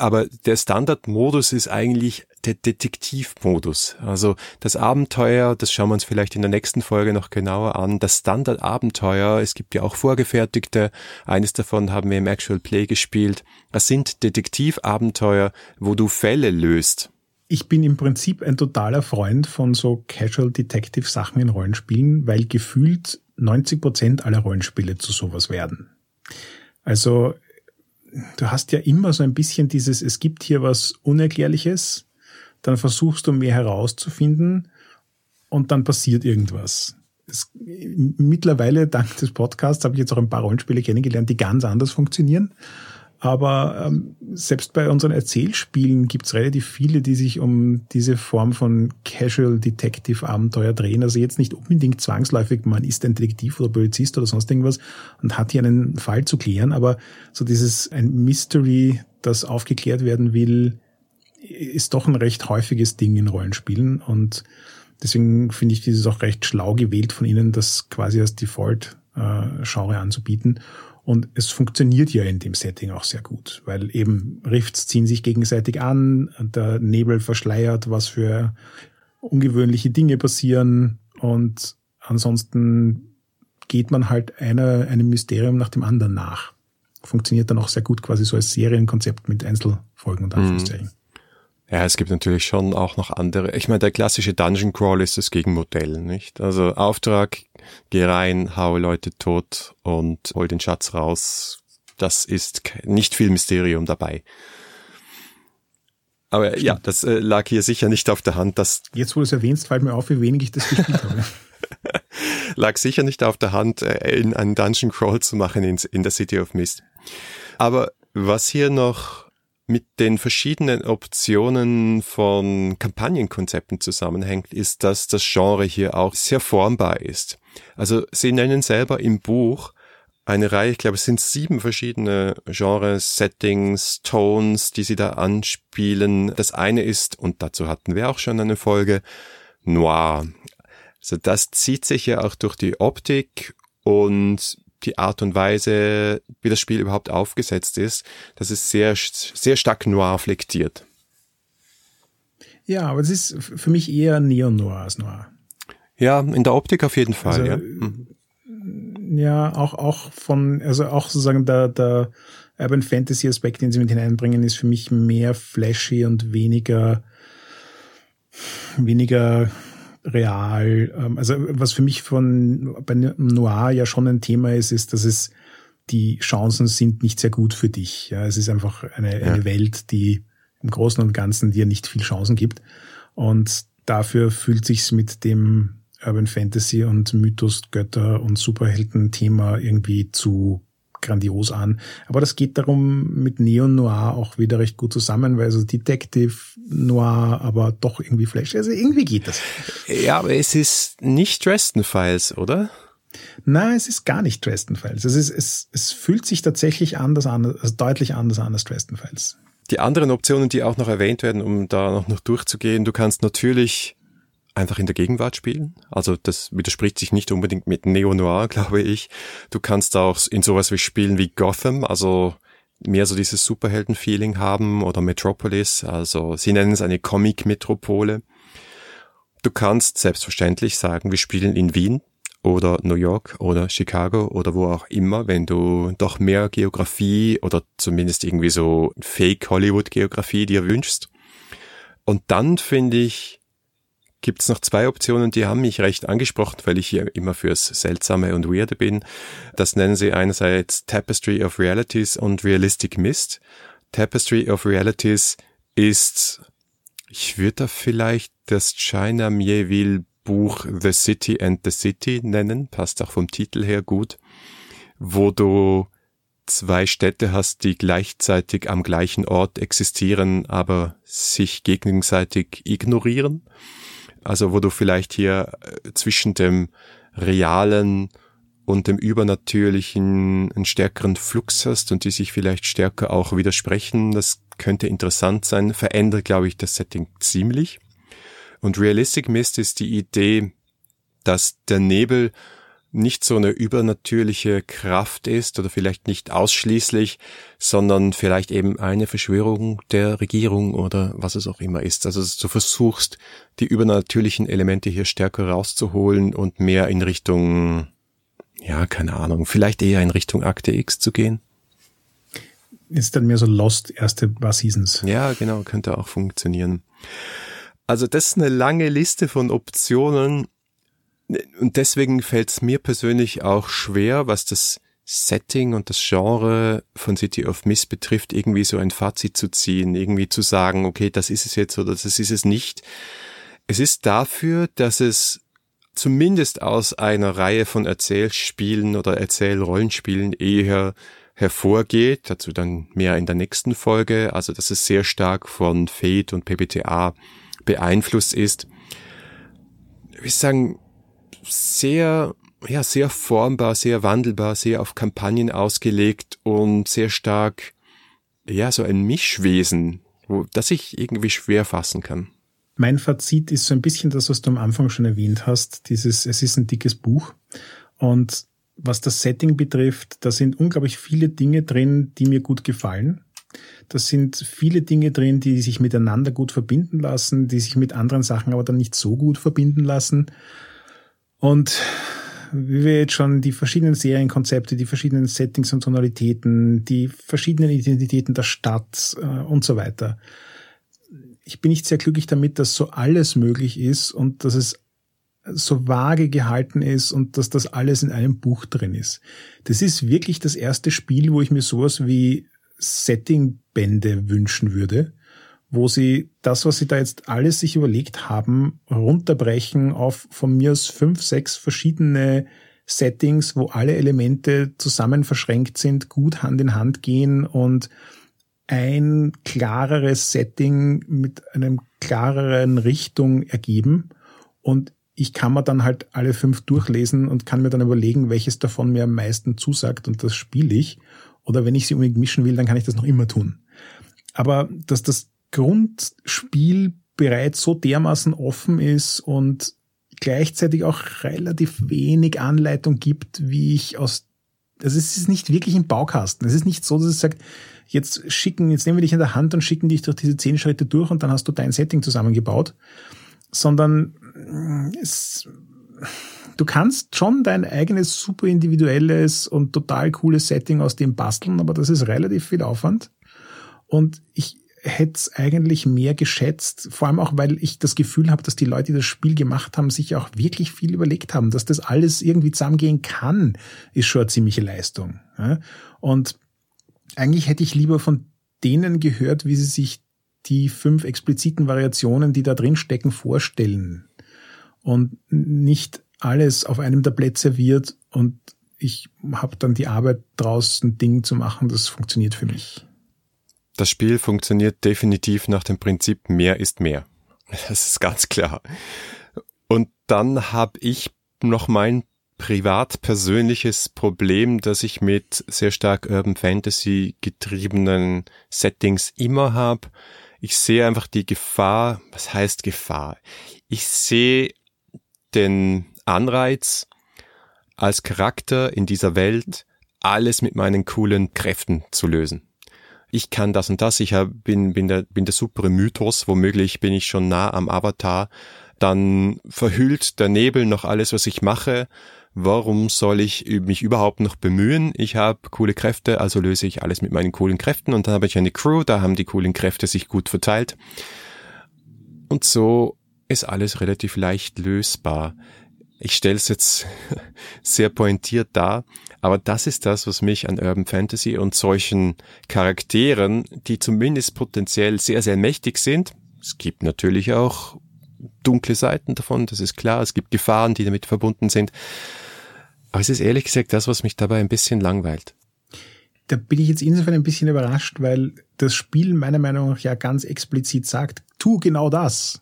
aber der Standardmodus ist eigentlich der Detektivmodus. Also das Abenteuer, das schauen wir uns vielleicht in der nächsten Folge noch genauer an. Das Standardabenteuer, es gibt ja auch vorgefertigte, eines davon haben wir im Actual Play gespielt. Das sind Detektivabenteuer, wo du Fälle löst. Ich bin im Prinzip ein totaler Freund von so Casual Detective Sachen in Rollenspielen, weil gefühlt 90 Prozent aller Rollenspiele zu sowas werden. Also du hast ja immer so ein bisschen dieses, es gibt hier was Unerklärliches, dann versuchst du mehr herauszufinden und dann passiert irgendwas. Es, mittlerweile, dank des Podcasts, habe ich jetzt auch ein paar Rollenspiele kennengelernt, die ganz anders funktionieren. Aber ähm, selbst bei unseren Erzählspielen gibt es relativ viele, die sich um diese Form von Casual Detective Abenteuer drehen. Also jetzt nicht unbedingt zwangsläufig, man ist ein Detektiv oder Polizist oder sonst irgendwas und hat hier einen Fall zu klären. Aber so dieses ein Mystery, das aufgeklärt werden will, ist doch ein recht häufiges Ding in Rollenspielen. Und deswegen finde ich dieses auch recht schlau gewählt von Ihnen, das quasi als Default-Genre äh, anzubieten. Und es funktioniert ja in dem Setting auch sehr gut, weil eben Rifts ziehen sich gegenseitig an, der Nebel verschleiert, was für ungewöhnliche Dinge passieren und ansonsten geht man halt einer, einem Mysterium nach dem anderen nach. Funktioniert dann auch sehr gut quasi so als Serienkonzept mit Einzelfolgen und Anführungszeichen. Mhm. Ja, es gibt natürlich schon auch noch andere. Ich meine, der klassische Dungeon Crawl ist das Gegenmodell, nicht? Also Auftrag, geh rein, hau Leute tot und hol den Schatz raus. Das ist nicht viel Mysterium dabei. Aber Stimmt. ja, das äh, lag hier sicher nicht auf der Hand. Dass Jetzt, wo du es erwähnst, fällt mir auf, wie wenig ich das gespielt habe. lag sicher nicht auf der Hand, äh, in einen Dungeon Crawl zu machen in, in der City of Mist. Aber was hier noch mit den verschiedenen Optionen von Kampagnenkonzepten zusammenhängt, ist, dass das Genre hier auch sehr formbar ist. Also Sie nennen selber im Buch eine Reihe, ich glaube, es sind sieben verschiedene Genres, Settings, Tones, die Sie da anspielen. Das eine ist, und dazu hatten wir auch schon eine Folge, Noir. Also das zieht sich ja auch durch die Optik und die Art und Weise, wie das Spiel überhaupt aufgesetzt ist, das ist sehr, sehr stark noir flektiert. Ja, aber es ist für mich eher Neo-Noir als Noir. Ja, in der Optik auf jeden Fall, also, ja. Hm. Ja, auch, auch von, also auch sozusagen der, der Urban Fantasy Aspekt, den sie mit hineinbringen, ist für mich mehr flashy und weniger, weniger real. Ähm, also was für mich von bei Noir ja schon ein Thema ist, ist, dass es die Chancen sind nicht sehr gut für dich. Ja, es ist einfach eine, ja. eine Welt, die im Großen und Ganzen dir nicht viel Chancen gibt. Und dafür fühlt sich's mit dem Urban Fantasy und Mythos, Götter und Superhelden-Thema irgendwie zu grandios an. Aber das geht darum mit Neon Noir auch wieder recht gut zusammen, weil so Detective Noir, aber doch irgendwie Flash. Also irgendwie geht das. Ja, aber es ist nicht Dresden Files, oder? Nein, es ist gar nicht Dresden Files. Es ist, es, es fühlt sich tatsächlich anders an, also deutlich anders an als Dresden Files. Die anderen Optionen, die auch noch erwähnt werden, um da noch, noch durchzugehen, du kannst natürlich einfach in der Gegenwart spielen. Also das widerspricht sich nicht unbedingt mit Neo-Noir, glaube ich. Du kannst auch in sowas wie spielen wie Gotham, also mehr so dieses Superhelden-Feeling haben oder Metropolis, also sie nennen es eine Comic-Metropole. Du kannst selbstverständlich sagen, wir spielen in Wien oder New York oder Chicago oder wo auch immer, wenn du doch mehr Geografie oder zumindest irgendwie so Fake Hollywood Geografie dir wünschst. Und dann finde ich, gibt's noch zwei Optionen, die haben mich recht angesprochen, weil ich hier immer fürs Seltsame und Weirde bin. Das nennen sie einerseits Tapestry of Realities und Realistic Mist. Tapestry of Realities ist, ich würde da vielleicht das China Mieville Buch The City and the City nennen, passt auch vom Titel her gut, wo du zwei Städte hast, die gleichzeitig am gleichen Ort existieren, aber sich gegenseitig ignorieren. Also wo du vielleicht hier äh, zwischen dem realen und dem Übernatürlichen einen stärkeren Flux hast und die sich vielleicht stärker auch widersprechen. Das könnte interessant sein, verändert, glaube ich, das Setting ziemlich. Und Realistic Mist ist die Idee, dass der Nebel nicht so eine übernatürliche Kraft ist oder vielleicht nicht ausschließlich, sondern vielleicht eben eine Verschwörung der Regierung oder was es auch immer ist. Also du versuchst, die übernatürlichen Elemente hier stärker rauszuholen und mehr in Richtung, ja, keine Ahnung, vielleicht eher in Richtung Akte X zu gehen. Ist dann mehr so Lost erste paar Seasons. Ja, genau, könnte auch funktionieren. Also das ist eine lange Liste von Optionen, und deswegen fällt es mir persönlich auch schwer, was das Setting und das Genre von City of Mist betrifft, irgendwie so ein Fazit zu ziehen, irgendwie zu sagen, okay, das ist es jetzt oder das ist es nicht. Es ist dafür, dass es zumindest aus einer Reihe von Erzählspielen oder Erzählrollenspielen eher hervorgeht, dazu dann mehr in der nächsten Folge, also dass es sehr stark von Fate und PBTA beeinflusst ist. Ich würde sagen, sehr, ja, sehr formbar, sehr wandelbar, sehr auf Kampagnen ausgelegt und sehr stark, ja, so ein Mischwesen, wo, das ich irgendwie schwer fassen kann. Mein Fazit ist so ein bisschen das, was du am Anfang schon erwähnt hast. Dieses, es ist ein dickes Buch und was das Setting betrifft, da sind unglaublich viele Dinge drin, die mir gut gefallen. Da sind viele Dinge drin, die sich miteinander gut verbinden lassen, die sich mit anderen Sachen aber dann nicht so gut verbinden lassen. Und wie wir jetzt schon die verschiedenen Serienkonzepte, die verschiedenen Settings und Tonalitäten, die verschiedenen Identitäten der Stadt äh, und so weiter. Ich bin nicht sehr glücklich damit, dass so alles möglich ist und dass es so vage gehalten ist und dass das alles in einem Buch drin ist. Das ist wirklich das erste Spiel, wo ich mir sowas wie Settingbände wünschen würde, wo sie das, was sie da jetzt alles sich überlegt haben, runterbrechen auf von mir aus fünf, sechs verschiedene Settings, wo alle Elemente zusammen verschränkt sind, gut Hand in Hand gehen und ein klareres Setting mit einem klareren Richtung ergeben und ich kann mir dann halt alle fünf durchlesen und kann mir dann überlegen, welches davon mir am meisten zusagt und das spiele ich. Oder wenn ich sie unbedingt mischen will, dann kann ich das noch immer tun. Aber dass das Grundspiel bereits so dermaßen offen ist und gleichzeitig auch relativ wenig Anleitung gibt, wie ich aus also es ist nicht wirklich ein Baukasten. Es ist nicht so, dass es sagt, jetzt schicken, jetzt nehmen wir dich in der Hand und schicken dich durch diese zehn Schritte durch und dann hast du dein Setting zusammengebaut, sondern mm, es, du kannst schon dein eigenes super individuelles und total cooles Setting aus dem basteln, aber das ist relativ viel Aufwand. Und ich hätte es eigentlich mehr geschätzt, vor allem auch, weil ich das Gefühl habe, dass die Leute, die das Spiel gemacht haben, sich auch wirklich viel überlegt haben, dass das alles irgendwie zusammengehen kann, ist schon eine ziemliche Leistung. Und eigentlich hätte ich lieber von denen gehört, wie sie sich die fünf expliziten Variationen, die da drin stecken, vorstellen und nicht alles auf einem Tablett serviert und ich habe dann die Arbeit draus, ein Ding zu machen, das funktioniert für mich. Das Spiel funktioniert definitiv nach dem Prinzip mehr ist mehr. Das ist ganz klar. Und dann habe ich noch mein privat persönliches Problem, das ich mit sehr stark Urban Fantasy getriebenen Settings immer habe. Ich sehe einfach die Gefahr, was heißt Gefahr? Ich sehe den Anreiz, als Charakter in dieser Welt alles mit meinen coolen Kräften zu lösen ich kann das und das, ich hab, bin, bin, der, bin der super Mythos, womöglich bin ich schon nah am Avatar, dann verhüllt der Nebel noch alles, was ich mache. Warum soll ich mich überhaupt noch bemühen? Ich habe coole Kräfte, also löse ich alles mit meinen coolen Kräften und dann habe ich eine Crew, da haben die coolen Kräfte sich gut verteilt. Und so ist alles relativ leicht lösbar. Ich stelle es jetzt sehr pointiert dar, aber das ist das, was mich an Urban Fantasy und solchen Charakteren, die zumindest potenziell sehr, sehr mächtig sind, es gibt natürlich auch dunkle Seiten davon, das ist klar, es gibt Gefahren, die damit verbunden sind, aber es ist ehrlich gesagt das, was mich dabei ein bisschen langweilt. Da bin ich jetzt insofern ein bisschen überrascht, weil das Spiel meiner Meinung nach ja ganz explizit sagt, tu genau das.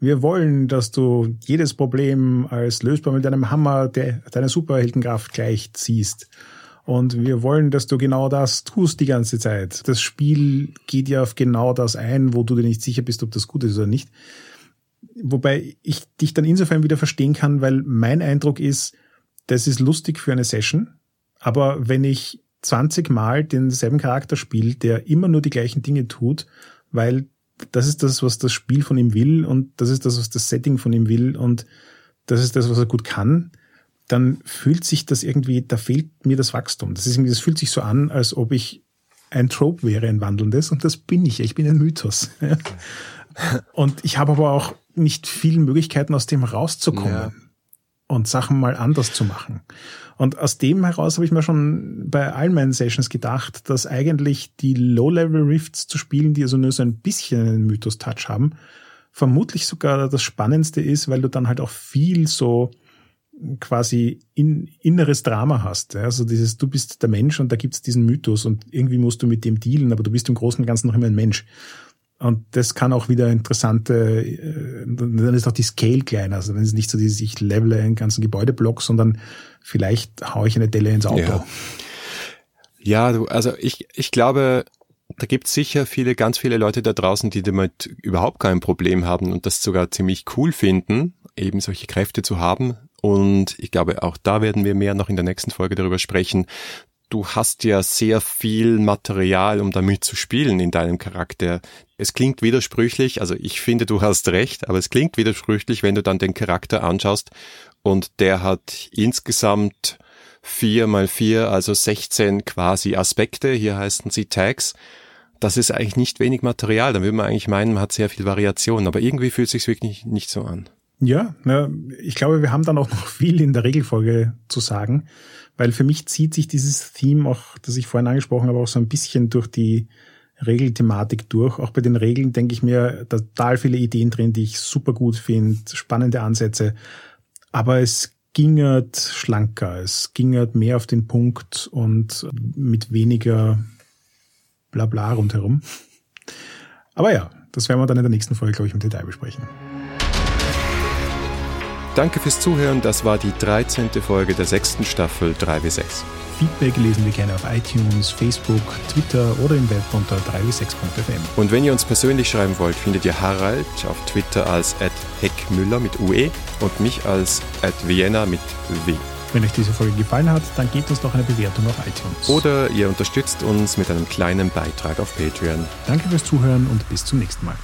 Wir wollen, dass du jedes Problem als lösbar mit einem Hammer der, deiner Superheldenkraft gleich ziehst. Und wir wollen, dass du genau das tust die ganze Zeit. Das Spiel geht ja auf genau das ein, wo du dir nicht sicher bist, ob das gut ist oder nicht. Wobei ich dich dann insofern wieder verstehen kann, weil mein Eindruck ist, das ist lustig für eine Session. Aber wenn ich 20 Mal denselben Charakter spiele, der immer nur die gleichen Dinge tut, weil das ist das, was das Spiel von ihm will und das ist das, was das Setting von ihm will und das ist das, was er gut kann, dann fühlt sich das irgendwie, da fehlt mir das Wachstum. Das ist irgendwie, das fühlt sich so an, als ob ich ein Trope wäre, ein wandelndes und das bin ich. Ich bin ein Mythos. und ich habe aber auch nicht viele Möglichkeiten, aus dem rauszukommen ja. Und Sachen mal anders zu machen. Und aus dem heraus habe ich mir schon bei allen meinen Sessions gedacht, dass eigentlich die Low-Level-Rifts zu spielen, die also nur so ein bisschen einen Mythos-Touch haben, vermutlich sogar das Spannendste ist, weil du dann halt auch viel so quasi in, inneres Drama hast. Also dieses, du bist der Mensch und da gibt's diesen Mythos und irgendwie musst du mit dem dealen, aber du bist im Großen und Ganzen noch immer ein Mensch. Und das kann auch wieder interessante, äh, dann ist auch die Scale kleiner. Also dann ist es nicht so dieses, ich levele einen ganzen Gebäudeblock, sondern vielleicht haue ich eine Delle ins Auto. Ja, ja du, also ich, ich glaube, da gibt es sicher viele, ganz viele Leute da draußen, die damit überhaupt kein Problem haben und das sogar ziemlich cool finden, eben solche Kräfte zu haben. Und ich glaube, auch da werden wir mehr noch in der nächsten Folge darüber sprechen. Du hast ja sehr viel Material, um damit zu spielen in deinem Charakter. Es klingt widersprüchlich, also ich finde, du hast recht, aber es klingt widersprüchlich, wenn du dann den Charakter anschaust und der hat insgesamt vier mal vier, also 16 quasi Aspekte. Hier heißen sie Tags. Das ist eigentlich nicht wenig Material. Da würde man eigentlich meinen, man hat sehr viel Variation, aber irgendwie fühlt es sich wirklich nicht so an. Ja, ich glaube, wir haben dann auch noch viel in der Regelfolge zu sagen, weil für mich zieht sich dieses Theme auch, das ich vorhin angesprochen habe, auch so ein bisschen durch die Regelthematik durch. Auch bei den Regeln denke ich mir total viele Ideen drin, die ich super gut finde, spannende Ansätze. Aber es gingert schlanker, es gingert mehr auf den Punkt und mit weniger Blabla rundherum. Aber ja, das werden wir dann in der nächsten Folge, glaube ich, im Detail besprechen. Danke fürs Zuhören. Das war die 13. Folge der sechsten Staffel 3W6. Feedback lesen wir gerne auf iTunes, Facebook, Twitter oder im Web unter 3w6.fm. Und wenn ihr uns persönlich schreiben wollt, findet ihr Harald auf Twitter als heckmüller mit UE und mich als Vienna mit W. Wenn euch diese Folge gefallen hat, dann gebt uns doch eine Bewertung auf iTunes. Oder ihr unterstützt uns mit einem kleinen Beitrag auf Patreon. Danke fürs Zuhören und bis zum nächsten Mal.